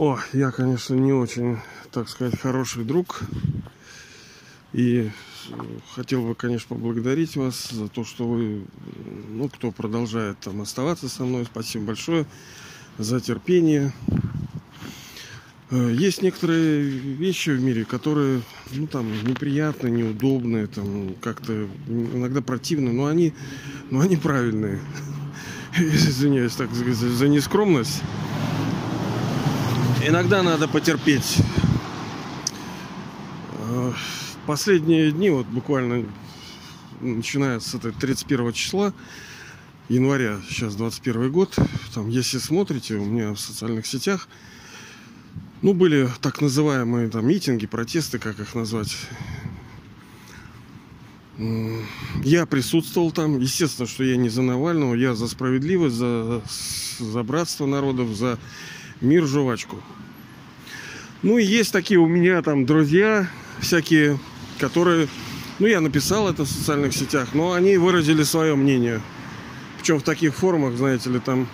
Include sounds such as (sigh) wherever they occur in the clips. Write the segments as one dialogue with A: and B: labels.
A: О, я, конечно, не очень, так сказать, хороший друг. И хотел бы, конечно, поблагодарить вас за то, что вы, ну, кто продолжает там оставаться со мной. Спасибо большое за терпение. Э, есть некоторые вещи в мире, которые, ну, там, неприятные, неудобные, там, как-то иногда противные, но они, но они правильные. (laughs) Извиняюсь так за нескромность. Иногда надо потерпеть. Э, последние дни, вот буквально начиная с этой 31 числа января, сейчас 21 год, там, если смотрите, у меня в социальных сетях, ну, были так называемые там митинги, протесты, как их назвать. Я присутствовал там. Естественно, что я не за Навального, я за справедливость, за, за братство народов, за мир жвачку. Ну и есть такие у меня там друзья всякие, которые, ну я написал это в социальных сетях, но они выразили свое мнение. Причем в таких формах, знаете ли, там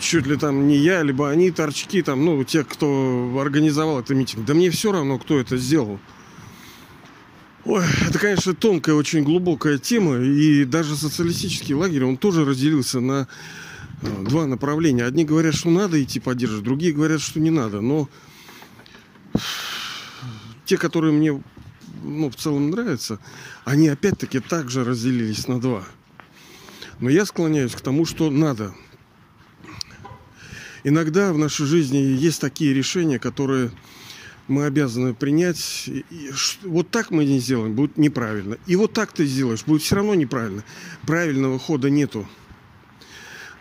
A: чуть ли там не я, либо они торчки, там, ну, те, кто организовал этот митинг. Да мне все равно, кто это сделал. Ой, это, конечно, тонкая, очень глубокая тема. И даже социалистический лагерь, он тоже разделился на два направления. Одни говорят, что надо идти поддерживать, другие говорят, что не надо. Но те, которые мне ну, в целом нравятся, они опять-таки также разделились на два. Но я склоняюсь к тому, что надо иногда в нашей жизни есть такие решения, которые мы обязаны принять. И вот так мы не сделаем, будет неправильно. И вот так ты сделаешь, будет все равно неправильно. Правильного хода нету.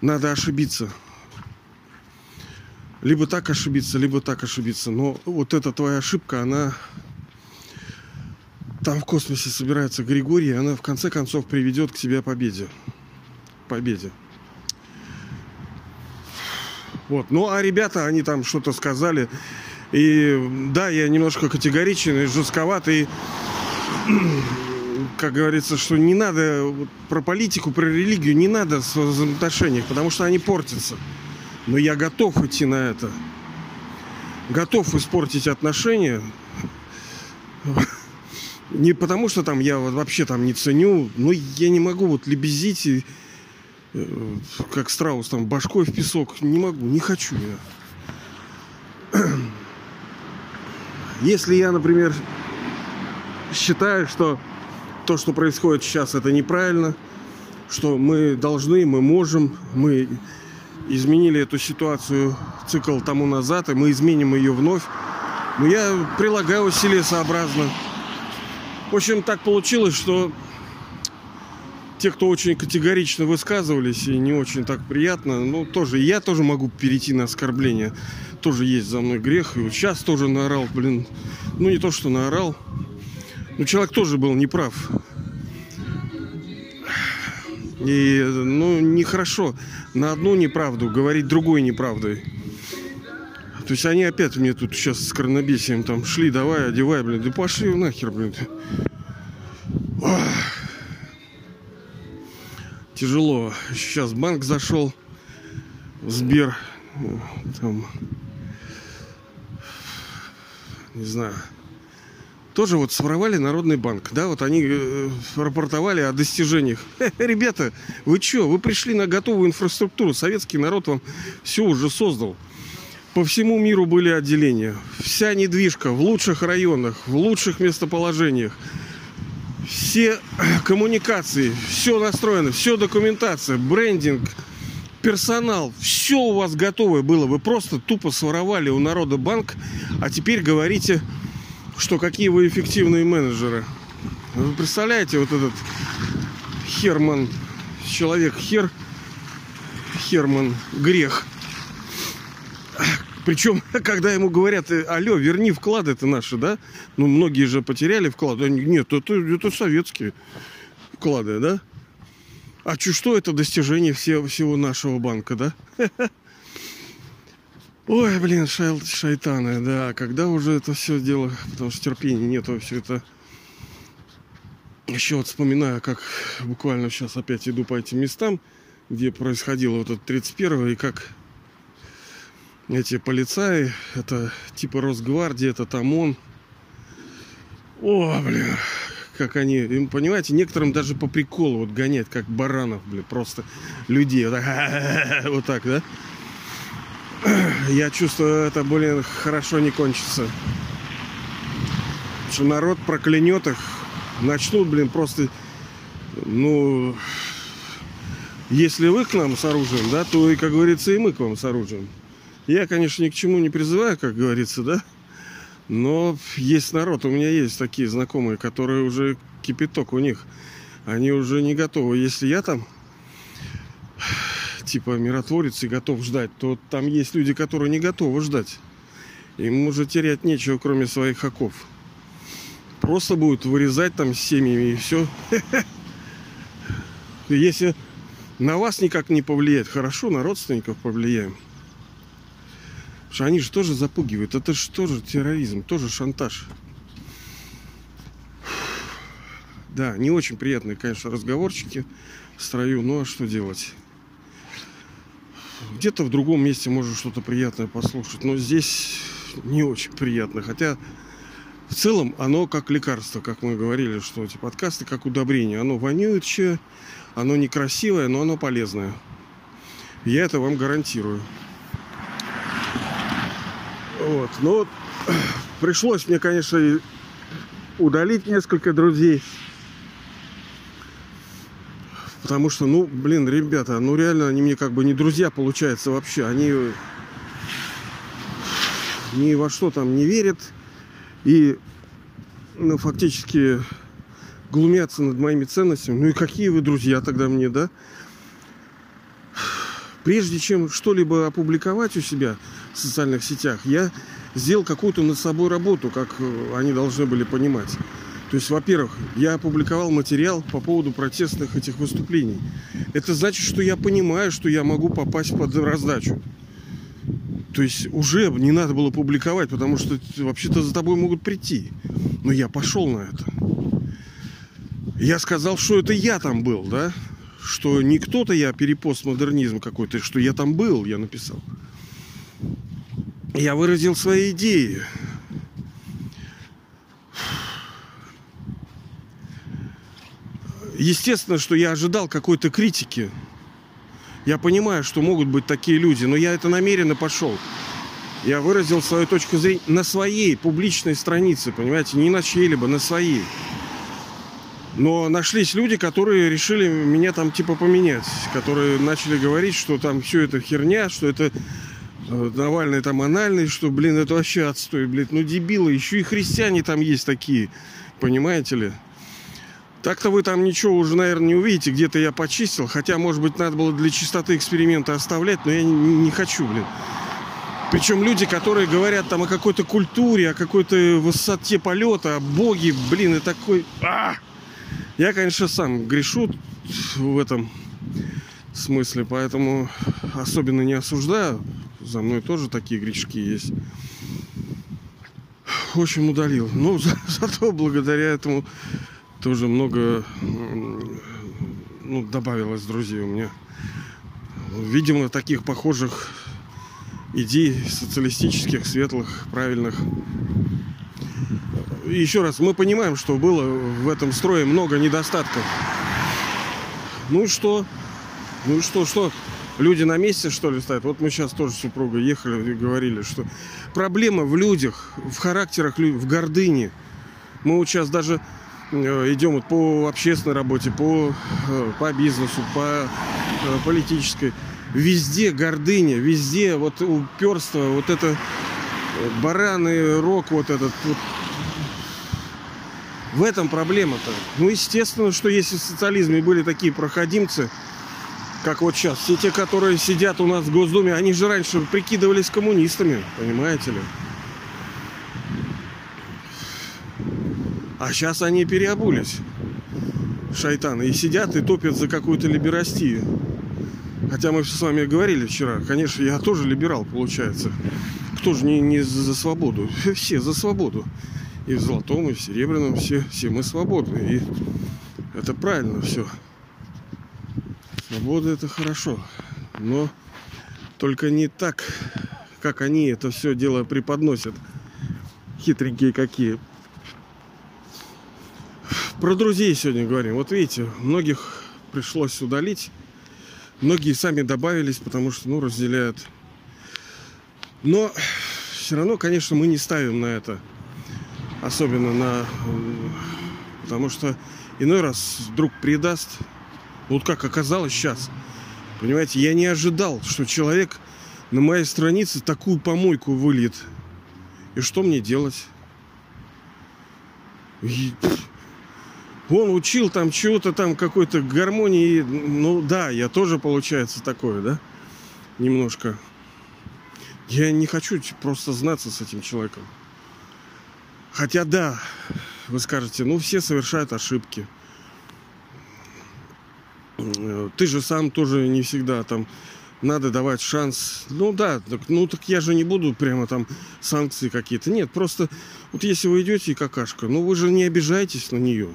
A: Надо ошибиться. Либо так ошибиться, либо так ошибиться. Но вот эта твоя ошибка, она там в космосе собирается Григорий, она в конце концов приведет к тебе победе. Победе. Вот. Ну, а ребята, они там что-то сказали. И да, я немножко категоричен и жестковатый. Как говорится, что не надо вот, про политику, про религию не надо в взаимоотношениях, потому что они портятся. Но я готов идти на это. Готов испортить отношения. (laughs) Не потому, что там я вообще там не ценю, но я не могу вот лебезить и Э, как страус, там, башкой в песок. Не могу, не хочу я. (clears throat) Если я, например, считаю, что то, что происходит сейчас, это неправильно, что мы должны, мы можем, мы изменили эту ситуацию цикл тому назад, и мы изменим ее вновь. Но я прилагаю усилия сообразно. В общем, так получилось, что те, кто очень категорично высказывались и не очень так приятно, ну, тоже, я тоже могу перейти на оскорбление. Тоже есть за мной грех. И вот сейчас тоже наорал, блин. Ну, не то, что наорал. Но человек тоже был неправ. И, ну, нехорошо на одну неправду говорить другой неправдой. То есть они опять мне тут сейчас с коронабесием там шли, давай, одевай, блин. Да пошли нахер, блин. Тяжело. Сейчас банк зашел, Сбер, там, не знаю, тоже вот своровали Народный банк, да, вот они э, рапортовали о достижениях. (laughs) ребята, вы что, вы пришли на готовую инфраструктуру, советский народ вам все уже создал. По всему миру были отделения. Вся недвижка в лучших районах, в лучших местоположениях все (clears throat) коммуникации, все настроено, все документация, брендинг, персонал, все у вас готовое было. Вы просто тупо своровали у народа банк, а теперь говорите, что какие вы эффективные менеджеры. Вы представляете, вот этот Херман, человек Хер, Херман, грех. Причем, (laughs) когда ему говорят, «Э, алло, верни вклады это наши, да? Ну, многие же потеряли вклады. Нет, это, это советские вклады, да? А чё, что это достижение все, всего нашего банка, да? (laughs) Ой, блин, шай, шайтаны, да. Когда уже это все дело, потому что терпения нету, все это... Еще вот вспоминаю, как буквально сейчас опять иду по этим местам, где происходило вот это 31 и как эти полицаи, это типа Росгвардии, это там он. О, блин, как они, им, понимаете, некоторым даже по приколу вот гонять, как баранов, блин, просто людей. Вот так, (laughs) вот так да? (clears throat) Я чувствую, это, блин, хорошо не кончится. Что народ проклянет их, начнут, блин, просто, ну, если вы к нам с оружием, да, то и, как говорится, и мы к вам с оружием. Я, конечно, ни к чему не призываю, как говорится, да, но есть народ, у меня есть такие знакомые, которые уже кипяток у них. Они уже не готовы. Если я там типа миротворец и готов ждать, то там есть люди, которые не готовы ждать. Им уже терять нечего, кроме своих оков. Просто будут вырезать там семьями и все. (laughs) Если на вас никак не повлияет, хорошо, на родственников повлияем. Потому что они же тоже запугивают. Это же тоже терроризм, тоже шантаж. Да, не очень приятные, конечно, разговорчики в строю, ну а что делать? Где-то в другом месте можно что-то приятное послушать, но здесь не очень приятно. Хотя в целом оно как лекарство, как мы говорили, что эти подкасты как удобрение. Оно вонючее, оно некрасивое, но оно полезное. Я это вам гарантирую. Вот. Но вот, (clears throat) пришлось мне, конечно, удалить несколько друзей. Потому что, ну, блин, ребята, ну реально они мне как бы не друзья, получается, вообще. Они ни во что там не верят. И, ну, фактически глумятся над моими ценностями. Ну и какие вы друзья тогда мне, да? Прежде чем что-либо опубликовать у себя в социальных сетях, я сделал какую-то над собой работу, как э, они должны были понимать. То есть, во-первых, я опубликовал материал по поводу протестных этих выступлений. Это значит, что я понимаю, что я могу попасть под раздачу. То есть уже не надо было публиковать, потому что вообще-то за тобой могут прийти. Но я пошел на это. Я сказал, что это я там был, да? Что не кто-то я перепостмодернизм какой-то, что я там был, я написал. Я выразил свои идеи. Естественно, что я ожидал какой-то критики. Я понимаю, что могут быть такие люди, но я это намеренно пошел. Я выразил свою точку зрения на своей публичной странице, понимаете, не на чьей-либо, на своей. Но нашлись люди, которые решили меня там типа поменять, которые начали говорить, что там все это херня, что это э, Навальный там анальный, что, блин, это вообще отстой, блин, ну дебилы, еще и христиане там есть такие, понимаете ли? Так-то вы там ничего уже, наверное, не увидите. Где-то я почистил. Хотя, может быть, надо было для чистоты эксперимента оставлять, но я не, не хочу, блин. Причем люди, которые говорят там о какой-то культуре, о какой-то высоте полета, о боге, блин, и такой... А! Я, конечно, сам грешу в этом смысле, поэтому особенно не осуждаю. За мной тоже такие грешки есть. В общем, удалил. Но (laughs) за, зато благодаря этому тоже много ну, добавилось друзей у меня. Видимо, таких похожих идей социалистических, светлых, правильных. Еще раз, мы понимаем, что было в этом строе много недостатков. Ну что? Ну что, что? Люди на месте, что ли, стоят? Вот мы сейчас тоже с супругой ехали и говорили, что проблема в людях, в характерах, в гордыне. Мы вот сейчас даже идем вот по общественной работе, по, э, по бизнесу, по э, политической. Везде гордыня, везде вот уперство, вот это бараны, рок вот этот. Вот. В этом проблема-то. Ну, естественно, что если в социализме были такие проходимцы, как вот сейчас, все те, которые сидят у нас в Госдуме, они же раньше прикидывались коммунистами, понимаете ли? А сейчас они переобулись, шайтаны, и сидят и топят за какую-то либерастию. Хотя мы с вами говорили вчера, конечно, я тоже либерал, получается. Кто же не, не за свободу? (laughs) Все за свободу. И в золотом, и в серебряном, все, все мы свободны. И это правильно все. Свобода это хорошо. Но только не так, как они это все дело преподносят. Хитренькие какие. Про друзей сегодня говорим. Вот видите, многих пришлось удалить. Многие сами добавились, потому что, ну, разделяют. Но все равно, конечно, мы не ставим на это. Особенно на... Потому что иной раз друг предаст. Вот как оказалось сейчас. Понимаете, я не ожидал, что человек на моей странице такую помойку выльет. И что мне делать? Он учил там чего-то там какой-то гармонии. Ну да, я тоже получается такое, да? Немножко. Я не хочу просто знаться с этим человеком. Хотя да, вы скажете, ну все совершают ошибки. Ты же сам тоже не всегда там надо давать шанс. Ну да, так, ну так я же не буду прямо там санкции какие-то. Нет, просто вот если вы идете и какашка, ну вы же не обижаетесь на нее.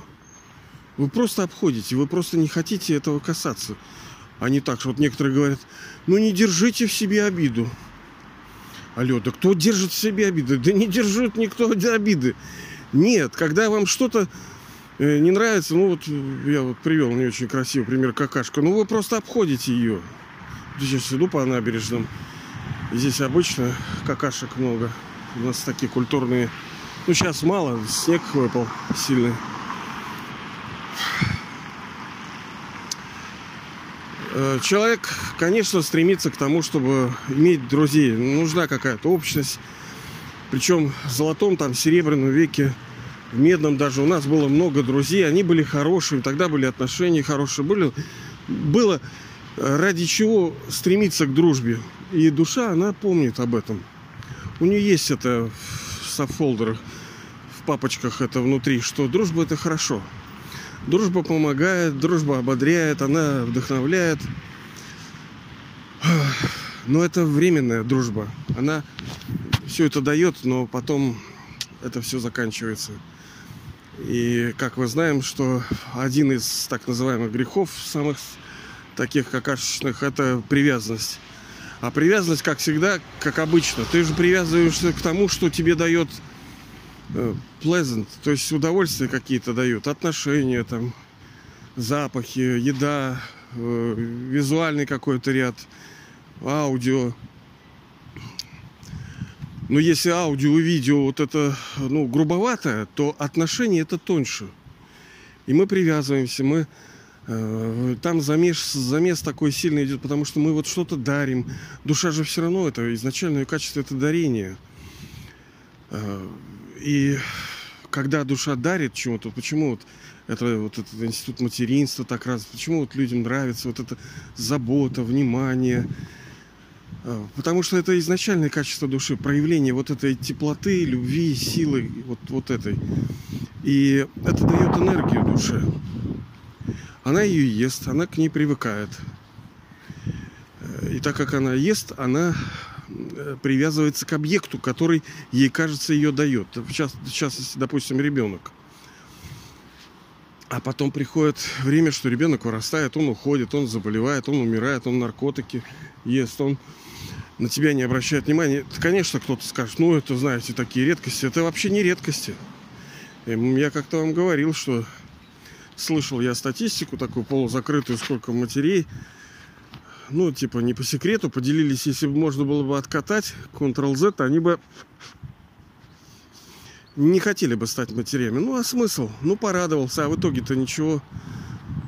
A: Вы просто обходите, вы просто не хотите этого касаться. А не так, что вот некоторые говорят, ну не держите в себе обиду. Алло, да кто держит в себе обиды? Да не держит никто обиды. Нет, когда вам что-то э, не нравится, ну вот я вот привел не очень красивый пример какашка, ну вы просто обходите ее. Сейчас иду по набережным. Здесь обычно какашек много. У нас такие культурные. Ну сейчас мало, снег выпал сильный. Э, человек, конечно, стремится к тому, чтобы иметь друзей. Нужна какая-то общность. Причем в золотом, там, серебряном веке, в медном даже у нас было много друзей. Они были хорошими, тогда были отношения хорошие. Были, было э, ради чего стремиться к дружбе. И душа, она помнит об этом. У нее есть это в сабфолдерах, в папочках это внутри, что дружба это хорошо. Дружба помогает, дружба ободряет, она вдохновляет. Но это временная дружба. Она все это дает, но потом это все заканчивается. И как мы знаем, что один из так называемых грехов, самых таких какашечных, это привязанность. А привязанность, как всегда, как обычно, ты же привязываешься к тому, что тебе дает pleasant, то есть удовольствия какие-то дают, отношения там, запахи, еда, э, визуальный какой-то ряд, аудио. Но если аудио и видео вот это, ну, грубовато, то отношения это тоньше. И мы привязываемся, мы э, там замес, замес такой сильный идет, потому что мы вот что-то дарим. Душа же все равно это изначальное качество это дарение. Э, и когда душа дарит чему-то, почему вот это вот этот институт материнства так раз, почему вот людям нравится вот эта забота, внимание, а, Потому что это изначальное качество души, проявление вот этой теплоты, любви, силы, вот, вот этой. И это дает энергию душе. Она ее ест, она к ней привыкает. И так как она ест, она Э, привязывается к объекту, который ей кажется ее дает. В частности, допустим, ребенок. А потом приходит время, что ребенок вырастает, он уходит, он заболевает, он умирает, он наркотики ест, он на тебя не обращает внимания. Конечно, кто-то скажет, ну это, знаете, такие редкости. Это вообще не редкости. Я как-то вам говорил, что слышал я статистику такую полузакрытую, сколько матерей ну, типа, не по секрету, поделились, если бы можно было бы откатать Ctrl-Z, они бы не хотели бы стать матерями. Ну, а смысл? Ну, порадовался, а в итоге-то ничего.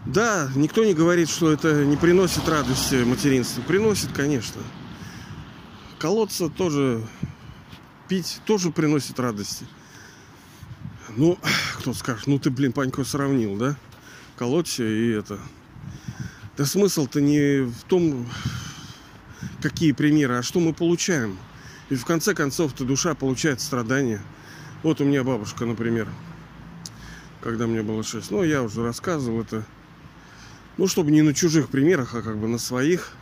A: Да, никто не говорит, что это не приносит радости материнства. Приносит, конечно. Колоться тоже, пить тоже приносит радости. Ну, кто скажет, ну ты, блин, Панько сравнил, да? Колоться и это. Да смысл-то не в том, какие примеры, а что мы получаем. И в конце концов-то душа получает страдания. Вот у меня бабушка, например, когда мне было 6. Ну, я уже рассказывал это. Ну, чтобы не на чужих примерах, а как бы на своих.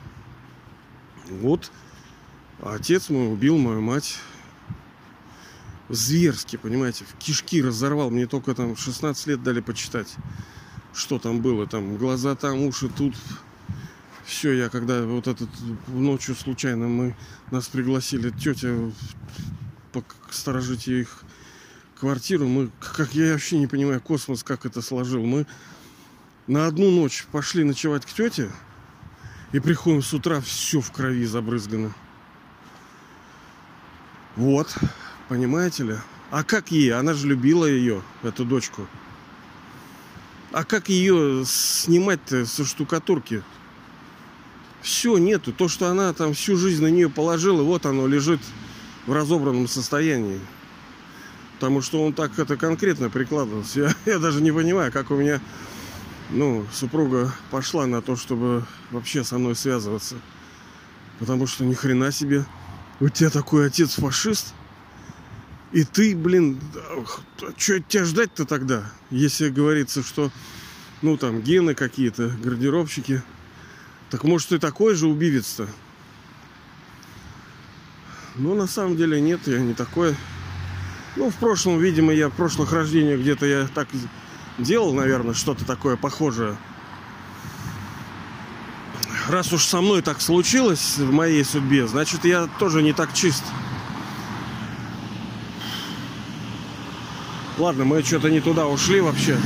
A: Вот отец мой убил мою мать зверски, понимаете, в кишки разорвал. Мне только там 16 лет дали почитать что там было, там глаза там, уши тут. Все, я когда вот этот ночью случайно мы нас пригласили тетя сторожить их квартиру, мы, как я вообще не понимаю, космос как это сложил. Мы на одну ночь пошли ночевать к тете и приходим с утра, все в крови забрызгано. Вот, понимаете ли? А как ей? Она же любила ее, эту дочку. А как ее снимать-то со штукатурки? Все, нету. То, что она там всю жизнь на нее положила, вот оно лежит в разобранном состоянии. Потому что он так это конкретно прикладывался. Я, я даже не понимаю, как у меня ну, супруга пошла на то, чтобы вообще со мной связываться. Потому что ни хрена себе. У тебя такой отец фашист. И ты, блин, что тебя ждать-то тогда? Если говорится, что, ну, там, гены какие-то, гардеробщики. Так может, ты такой же убивец-то? Ну, на самом деле нет, я не такой. Ну, в прошлом, видимо, я в прошлых рождениях где-то я так делал, наверное, что-то такое похожее. Раз уж со мной так случилось в моей судьбе, значит, я тоже не так чист. Ладно, мы что-то не туда ушли вообще.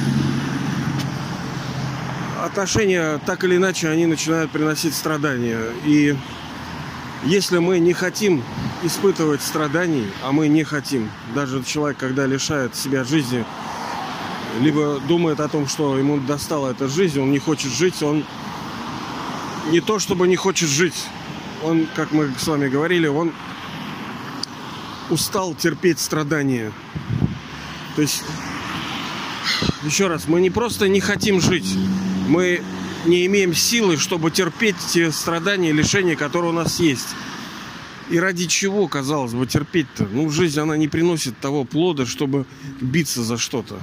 A: Отношения, так или иначе, они начинают приносить страдания. И если мы не хотим испытывать страданий, а мы не хотим, даже человек, когда лишает себя жизни, либо думает о том, что ему достала эта жизнь, он не хочет жить, он не то чтобы не хочет жить, он, как мы с вами говорили, он устал терпеть страдания. То есть, еще раз, мы не просто не хотим жить, мы не имеем силы, чтобы терпеть те страдания и лишения, которые у нас есть. И ради чего, казалось бы, терпеть-то? Ну, жизнь, она не приносит того плода, чтобы биться за что-то.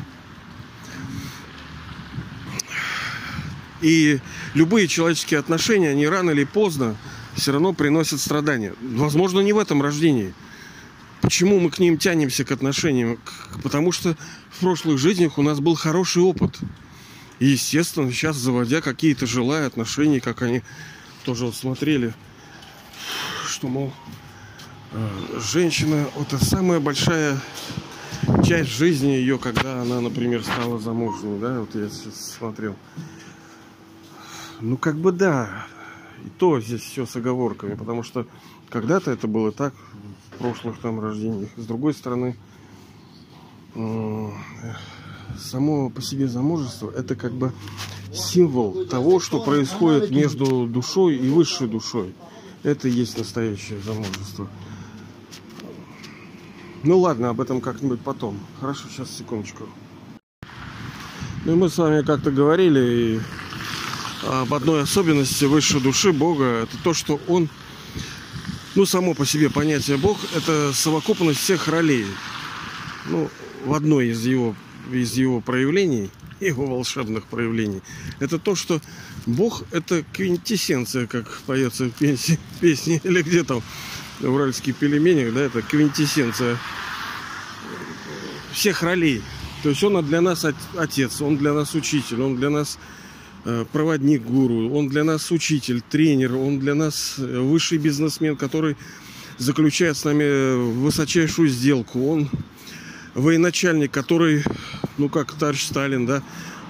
A: И любые человеческие отношения, они рано или поздно все равно приносят страдания. Возможно, не в этом рождении. Почему мы к ним тянемся, к отношениям? Потому что в прошлых жизнях у нас был хороший опыт. И, естественно, сейчас, заводя какие-то жилые отношения, как они тоже вот смотрели, что, мол, э, женщина – это самая большая часть жизни ее, когда она, например, стала замужней, да, вот я сейчас смотрел. Ну, как бы да, и то здесь все с оговорками, потому что когда-то это было так, прошлых там рождениях. С другой стороны, само по себе замужество это как бы символ того, что происходит между душой и высшей душой. Это и есть настоящее замужество. Ну ладно, об этом как-нибудь потом. Хорошо, сейчас секундочку. Ну и мы с вами как-то говорили об одной особенности высшей души Бога. Это то, что Он, ну само по себе понятие Бог, это совокупность всех ролей. Ну, в одной из его из его проявлений, его волшебных проявлений, это то, что Бог это квинтэссенция, как поется в песне, песне (laughs) или где там в уральских пельменях, да, это квинтэссенция всех ролей. То есть он для нас отец, он для нас учитель, он для нас э, проводник гуру, он для нас учитель, тренер, он для нас э, высший бизнесмен, который заключает с нами высочайшую сделку. Он военачальник, который, ну как товарищ Сталин, да,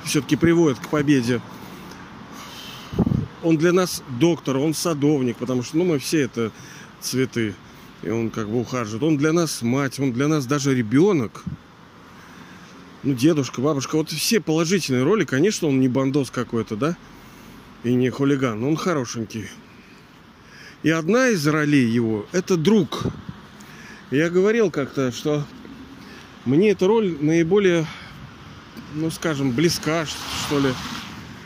A: все-таки приводит к победе. Он для нас доктор, он садовник, потому что, ну, мы все это цветы, и он как бы ухаживает. Он для нас мать, он для нас даже ребенок. Ну, дедушка, бабушка, вот все положительные роли, конечно, он не бандос какой-то, да, и не хулиган, он хорошенький. И одна из ролей его – это друг. Я говорил как-то, что мне эта роль наиболее, ну скажем, близка, что ли,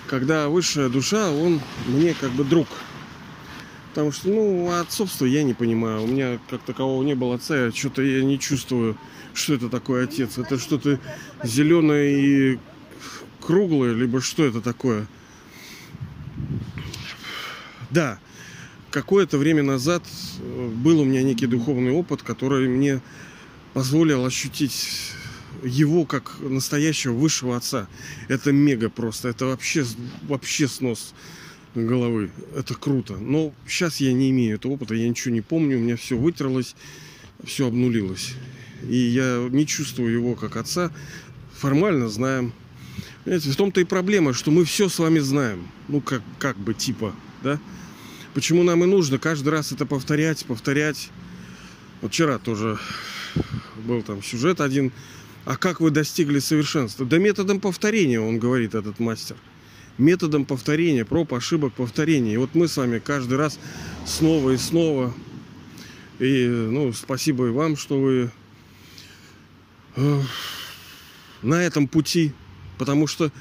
A: когда высшая душа, он мне как бы друг. Потому что, ну, отцовство я не понимаю. У меня как такового не было отца, я что-то я не чувствую, что это такое отец. Это что-то зеленое и круглое, либо что это такое. Да, какое-то время назад э, был у меня некий духовный опыт, который мне позволил ощутить его как настоящего высшего отца. Это мега просто. Это вообще, вообще снос. Головы. Это круто. Но сейчас я не имею этого опыта, я ничего не помню, у меня все вытерлось, все обнулилось. И я не чувствую его как отца. Формально знаем. Понимаете, в том-то и проблема, что мы все с вами знаем. Ну, как, как бы типа, да? Почему нам и нужно каждый раз это повторять, повторять. Вот вчера тоже был там сюжет один. А как вы достигли совершенства? Да методом повторения, он говорит, этот мастер. Методом повторения, проб, ошибок, повторения. И вот мы с вами каждый раз снова и снова. И, ну, спасибо и вам, что вы э, на этом пути. Потому что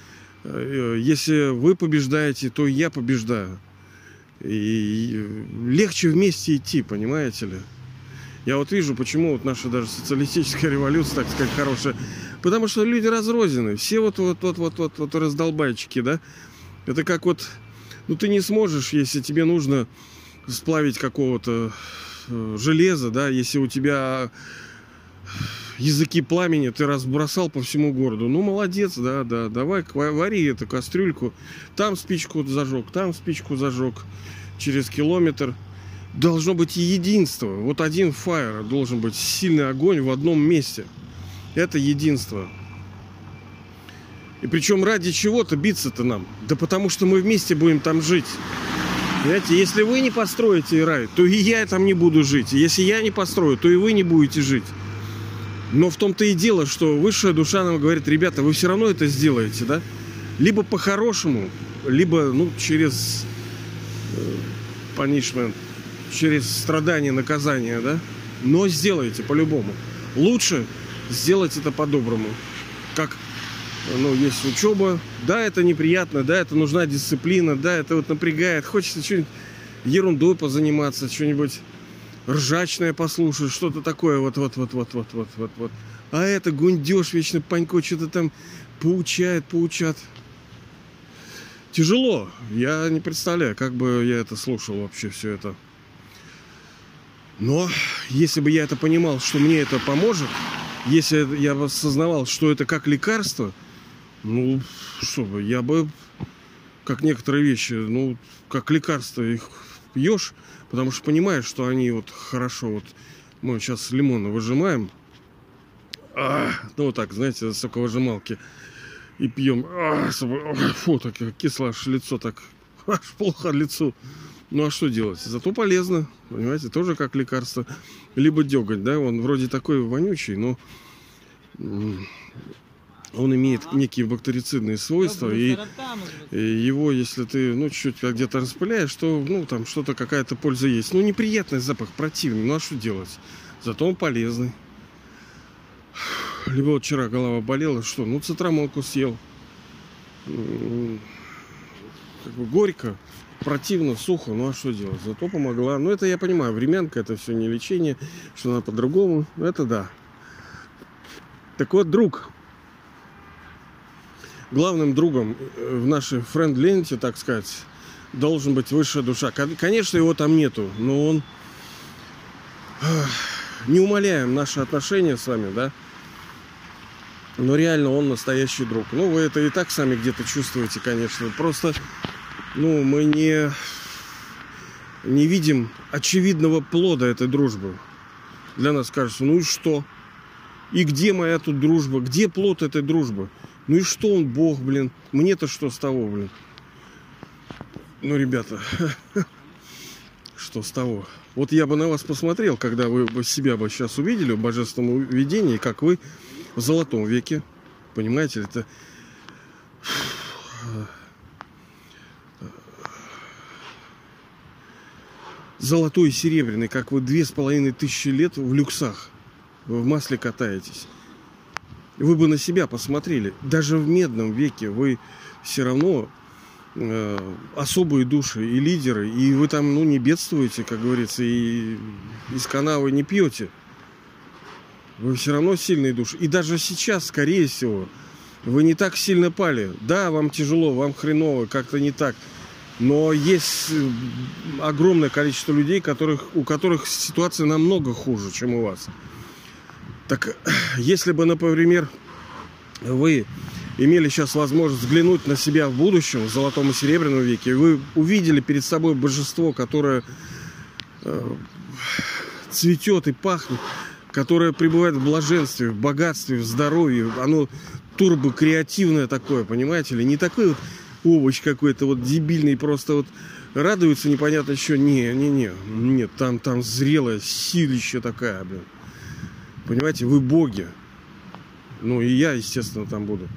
A: э, если вы побеждаете, то я побеждаю. И легче вместе идти, понимаете ли? Я вот вижу, почему вот наша даже социалистическая революция, так сказать, хорошая. Потому что люди разрознены. Все вот вот вот вот вот, вот раздолбайчики, да? Это как вот, ну ты не сможешь, если тебе нужно сплавить какого-то э, железа, да, если у тебя языки пламени ты разбросал по всему городу. Ну, молодец, да, да, давай вари эту кастрюльку. Там спичку зажег, там спичку зажег через километр. Должно быть единство. Вот один фаер должен быть сильный огонь в одном месте. Это единство. И причем ради чего-то биться-то нам. Да потому что мы вместе будем там жить. Понимаете, если вы не построите рай, то и я там не буду жить. Если я не построю, то и вы не будете жить. Но в том-то и дело, что высшая душа нам говорит, ребята, вы все равно это сделаете, да? Либо по-хорошему, либо ну, через punishment, э, через страдания, наказание, да? Но сделайте по-любому. Лучше сделать это по-доброму. Как ну, есть учеба. Да, это неприятно, да, это нужна дисциплина, да, это вот напрягает. Хочется что-нибудь ерундой позаниматься, что-нибудь ржачное послушать, что-то такое, вот, вот, вот, вот, вот, вот, вот, вот. А это гундеж вечно панько, что-то там поучает, поучат. Тяжело. Я не представляю, как бы я это слушал вообще все это. Но если бы я это понимал, что мне это поможет, если я осознавал, что это как лекарство, ну, что бы, я бы, как некоторые вещи, ну, как лекарство их пьешь, потому что понимаешь, что они вот хорошо, вот мы сейчас лимоны выжимаем, а, ну вот так, знаете, соковыжималки, и пьем, а, фу, так кисло аж лицо так, аж плохо лицу. Ну а что делать? Зато полезно, понимаете, тоже как лекарство. Либо деготь, да, он вроде такой вонючий, но он имеет некие бактерицидные свойства, и, его, если ты, ну, чуть-чуть где-то распыляешь, то, ну, там что-то, какая-то польза есть. Ну, неприятный запах, противный, ну, а что делать? Зато он полезный. Либо вот вчера голова болела, что, ну, цитрамонку съел. Как бы горько, противно, сухо, ну, а что делать? Зато помогла. Ну, это я понимаю, временка, это все не лечение, что надо по-другому, это да. Так вот, друг, главным другом э, в нашей френд-ленте, так сказать, должен быть высшая душа. Конечно, его там нету, но он... Не умоляем наши отношения с вами, да? Но реально он настоящий друг. Ну, вы это и так сами где-то чувствуете, конечно. Просто, ну, мы не, не видим очевидного плода этой дружбы. Для нас кажется, ну и что? И где моя тут дружба? Где плод этой дружбы? Ну и что он бог, блин? Мне-то что с того, блин? Ну, ребята, (laughs) что с того? Вот я бы на вас посмотрел, когда вы бы себя бы сейчас увидели в божественном видении, как вы в золотом веке. Понимаете, это золотой и серебряный, как вы две с половиной тысячи лет в люксах, в масле катаетесь вы бы на себя посмотрели. Даже в медном веке вы все равно э, особые души и лидеры, и вы там ну, не бедствуете, как говорится, и из канавы не пьете. Вы все равно сильные души. И даже сейчас, скорее всего, вы не так сильно пали. Да, вам тяжело, вам хреново, как-то не так. Но есть огромное количество людей, которых, у которых ситуация намного хуже, чем у вас. Так (clears throat) если бы, например, вы имели сейчас возможность взглянуть на себя в будущем, в золотом и серебряном веке, вы увидели перед собой божество, которое э, цветет и пахнет, которое пребывает в блаженстве, в богатстве, в здоровье, оно турбо-креативное такое, понимаете ли, не такой вот овощ какой-то вот дебильный, просто вот радуется непонятно еще. Не, не, не, нет, там, там зрелая силища такая, блин. Понимаете, вы боги. Ну и я, естественно, там буду.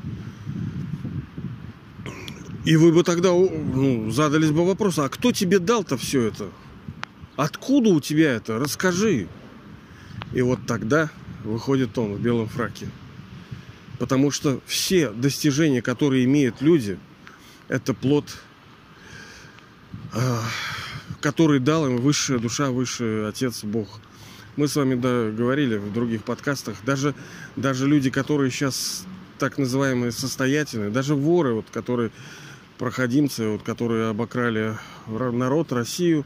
A: И вы бы тогда ну, задались бы вопросом, а кто тебе дал-то все это? Откуда у тебя это? Расскажи. И вот тогда выходит он в белом фраке. Потому что все достижения, которые имеют люди, это плод, а, который дал им высшая душа, высший Отец Бог. Мы с вами да, говорили в других подкастах, даже, даже люди, которые сейчас так называемые состоятельные, даже воры, вот, которые проходимцы, вот, которые обокрали народ, Россию,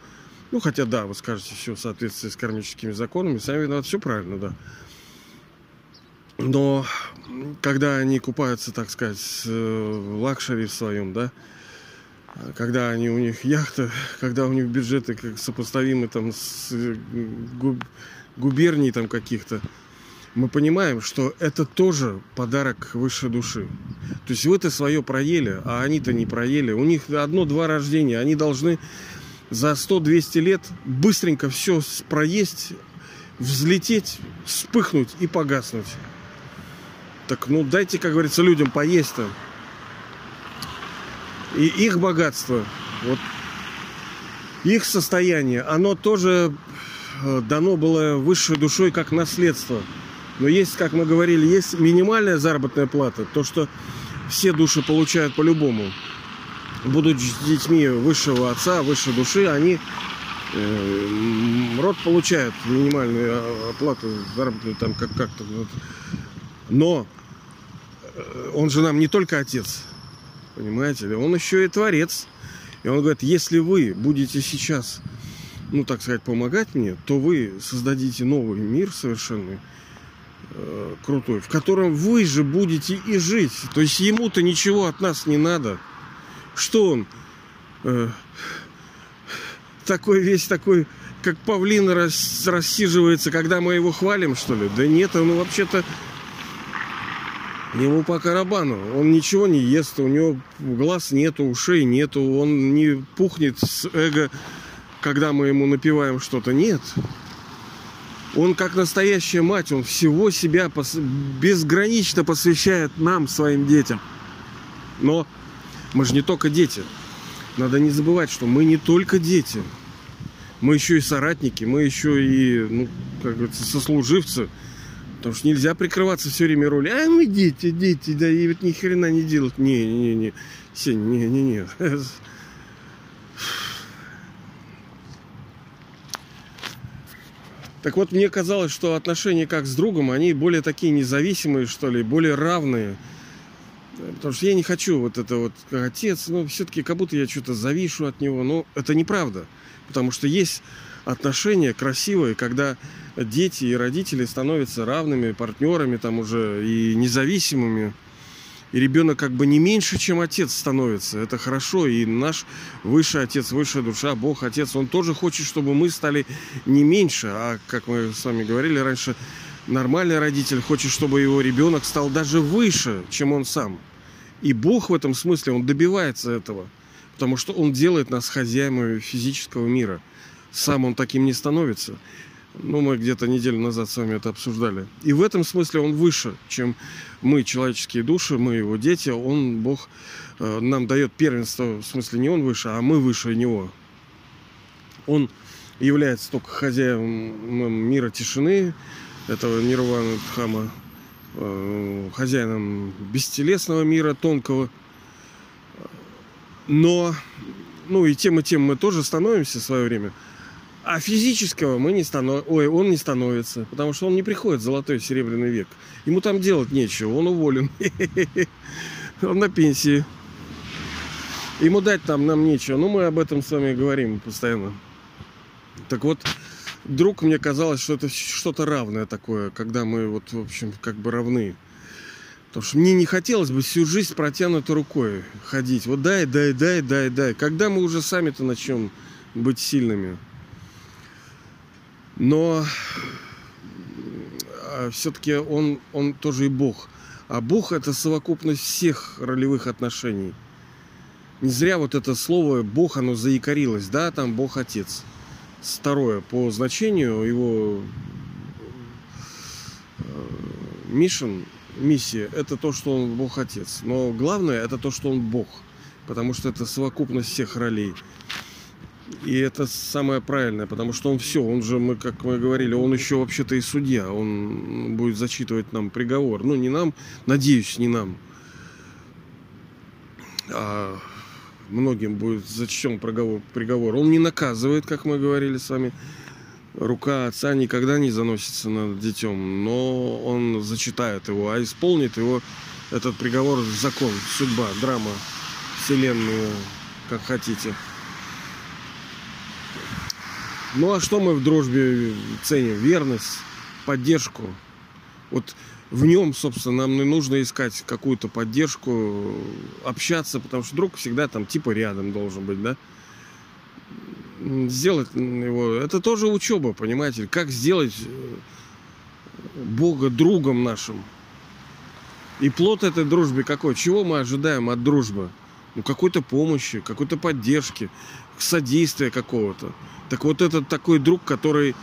A: ну, хотя, да, вы скажете, все в соответствии с кармическими законами, сами виноваты, все правильно, да. Но когда они купаются, так сказать, в luxury в своем, да, когда они у них яхта, когда у них бюджеты как сопоставимы там с губ, губерний там каких-то, мы понимаем, что это тоже подарок высшей души. То есть вы-то свое проели, а они-то не проели. У них одно-два рождения. Они должны за 100-200 лет быстренько все проесть, взлететь, вспыхнуть и погаснуть. Так ну дайте, как говорится, людям поесть-то. И их богатство, вот их состояние, оно тоже э, дано было высшей душой как наследство. Но есть, как мы говорили, есть минимальная заработная плата, то, что все души получают по-любому. Будут детьми высшего отца, высшей души, они э, род получает минимальную а, оплату заработную там как как-то. Но э, он же нам не только отец понимаете ли он еще и творец и он говорит если вы будете сейчас ну так сказать помогать мне то вы создадите новый мир совершенный э, крутой, в котором вы же будете и жить. То есть ему-то ничего от нас не надо. Что он? Э, такой весь такой, как павлин рас, рассиживается, когда мы его хвалим, что ли? Да нет, он вообще-то ему по карабану. Он ничего не ест, у него глаз нету, ушей нету, он не пухнет с эго, когда мы ему напиваем что-то. Нет. Он как настоящая мать, он всего себя пос... безгранично посвящает нам, своим детям. Но мы же не только дети. Надо не забывать, что мы не только дети. Мы еще и соратники, мы еще и, ну, как говорится, сослуживцы. Потому что нельзя прикрываться все время роли. А мы дети, дети, да, и вот ни хрена не делают. Не, не, не, Сень, не, не, не. (laughs) Так вот, мне казалось, что отношения как с другом, они более такие независимые, что ли, более равные. Потому что я не хочу вот это вот как отец, но все-таки как будто я что-то завишу от него. Но это неправда. Потому что есть отношения красивые, когда дети и родители становятся равными партнерами, там уже и независимыми и ребенок как бы не меньше, чем отец становится. Это хорошо. И наш высший отец, высшая душа, Бог, отец, он тоже хочет, чтобы мы стали не меньше. А как мы с вами говорили раньше, нормальный родитель хочет, чтобы его ребенок стал даже выше, чем он сам. И Бог в этом смысле, он добивается этого. Потому что он делает нас хозяевами физического мира. Сам он таким не становится. Ну, мы где-то неделю назад с вами это обсуждали. И в этом смысле он выше, чем мы, человеческие души, мы его дети. Он, Бог, э, нам дает первенство, в смысле не он выше, а мы выше него. Он является только хозяином мира тишины, этого нирвана Дхама, э, хозяином бестелесного мира тонкого. Но, ну и тем и тем мы тоже становимся в свое время – а физического мы не станов... Ой, он не становится, потому что он не приходит в золотой серебряный век. Ему там делать нечего, он уволен. (laughs) Он на пенсии. Ему дать там нам нечего. Ну, мы об этом с вами говорим постоянно. Так вот, вдруг мне казалось, что это что-то равное такое, когда мы вот, в общем, как бы равны. Потому что мне не хотелось бы всю жизнь протянутой рукой ходить. Вот дай, дай, дай, дай, дай. Когда мы уже сами-то начнем быть сильными? Но а, все-таки он, он тоже и Бог. А Бог это совокупность всех ролевых отношений. Не зря вот это слово Бог, оно заикарилось, да, там Бог Отец. Второе, по значению его э, Мишин, миссия, это то, что он Бог Отец. Но главное, это то, что он Бог. Потому что это совокупность всех ролей. И это самое правильное, потому что он все, он же, мы, как мы говорили, он еще вообще-то и судья, он будет зачитывать нам приговор. Ну, не нам, надеюсь, не нам. А многим будет зачтен приговор, приговор. Он не наказывает, как мы говорили с вами. Рука отца никогда не заносится над детем, но он зачитает его, а исполнит его этот приговор закон, судьба, драма, вселенную, как хотите. Ну а что мы в дружбе ценим? Верность, поддержку. Вот в нем, собственно, нам и нужно искать какую-то поддержку, общаться, потому что друг всегда там типа рядом должен быть, да? Сделать его, это тоже учеба, понимаете? Как сделать э, Бога другом нашим? И плод этой дружбы какой? Чего мы ожидаем от дружбы? Ну, какой-то помощи, какой-то поддержки, содействия какого-то. Так вот этот такой друг, который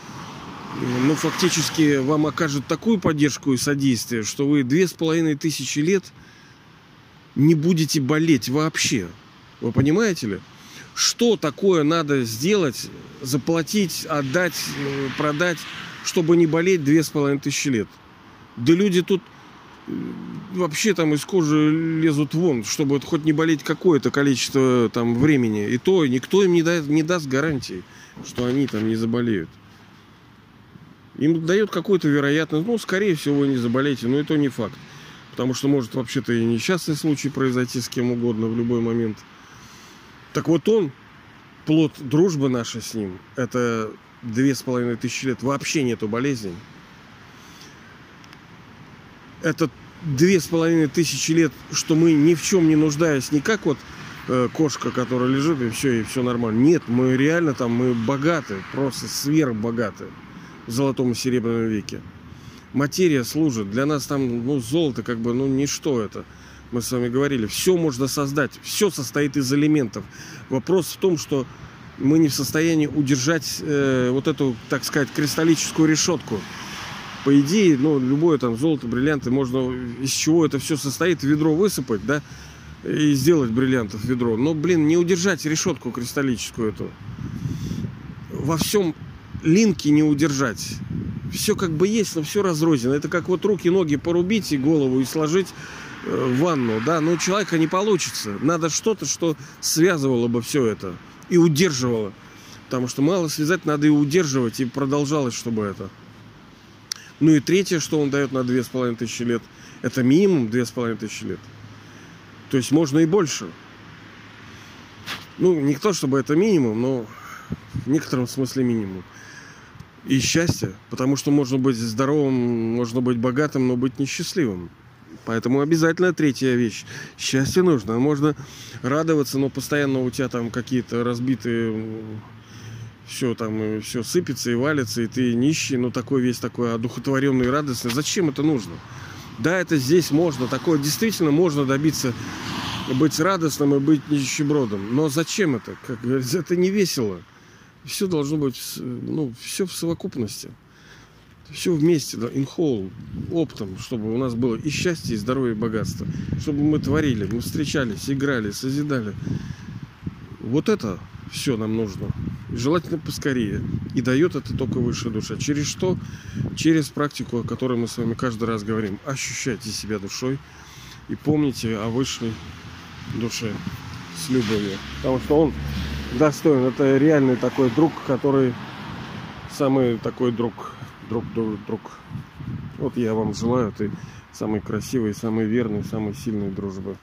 A: ну, фактически вам окажет такую поддержку и содействие, что вы две с половиной тысячи лет не будете болеть вообще. Вы понимаете ли? Что такое надо сделать, заплатить, отдать, э, продать, чтобы не болеть две с половиной тысячи лет? Да люди тут вообще там из кожи лезут вон, чтобы хоть не болеть какое-то количество там времени. И то никто им не, дает, не даст гарантии, что они там не заболеют. Им дает какую-то вероятность, ну, скорее всего, вы не заболеете, но это не факт. Потому что может вообще-то и несчастный случай произойти с кем угодно в любой момент. Так вот он, плод дружбы нашей с ним, это две с половиной тысячи лет, вообще нету болезней. Это две с половиной тысячи лет, что мы ни в чем не нуждаясь, не как вот э, кошка, которая лежит, и все, и все нормально. Нет, мы реально там, мы богаты, просто сверхбогаты в золотом и серебряном веке. Материя служит. Для нас там, ну, золото как бы, ну, ничто это. Мы с вами говорили, все можно создать, все состоит из элементов. Вопрос в том, что мы не в состоянии удержать э, вот эту, так сказать, кристаллическую решетку. По идее, ну, любое там золото, бриллианты, можно из чего это все состоит, ведро высыпать, да, и сделать бриллиантов ведро. Но, блин, не удержать решетку кристаллическую эту. Во всем линки не удержать. Все как бы есть, но все разрознено. Это как вот руки, ноги порубить и голову и сложить э, в ванну, да, но у человека не получится. Надо что-то, что связывало бы все это и удерживало. Потому что мало связать, надо и удерживать, и продолжалось, чтобы это. Ну и третье, что он дает на две с половиной тысячи лет, это минимум две с половиной тысячи лет. То есть можно и больше. Ну, не то чтобы это минимум, но в некотором смысле минимум и счастье, потому что можно быть здоровым, можно быть богатым, но быть несчастливым. Поэтому обязательно третья вещь. Счастье нужно. Можно радоваться, но постоянно у тебя там какие-то разбитые все там, все сыпется и валится, и ты нищий, но такой весь такой одухотворенный и радостный. Зачем это нужно? Да, это здесь можно, такое действительно можно добиться быть радостным и быть нищебродом. Но зачем это? Как говорится, это не весело. Все должно быть, ну, все в совокупности. Все вместе, да, whole, оптом, чтобы у нас было и счастье, и здоровье, и богатство. Чтобы мы творили, мы встречались, играли, созидали. Вот это все нам нужно. желательно поскорее. И дает это только высшая душа. Через что? Через практику, о которой мы с вами каждый раз говорим. Ощущайте себя душой и помните о высшей душе с любовью. Потому что он достоин. Это реальный такой друг, который самый такой друг, друг, друг, друг. Вот я вам желаю этой самой красивой, самой верной, самой сильной дружбы.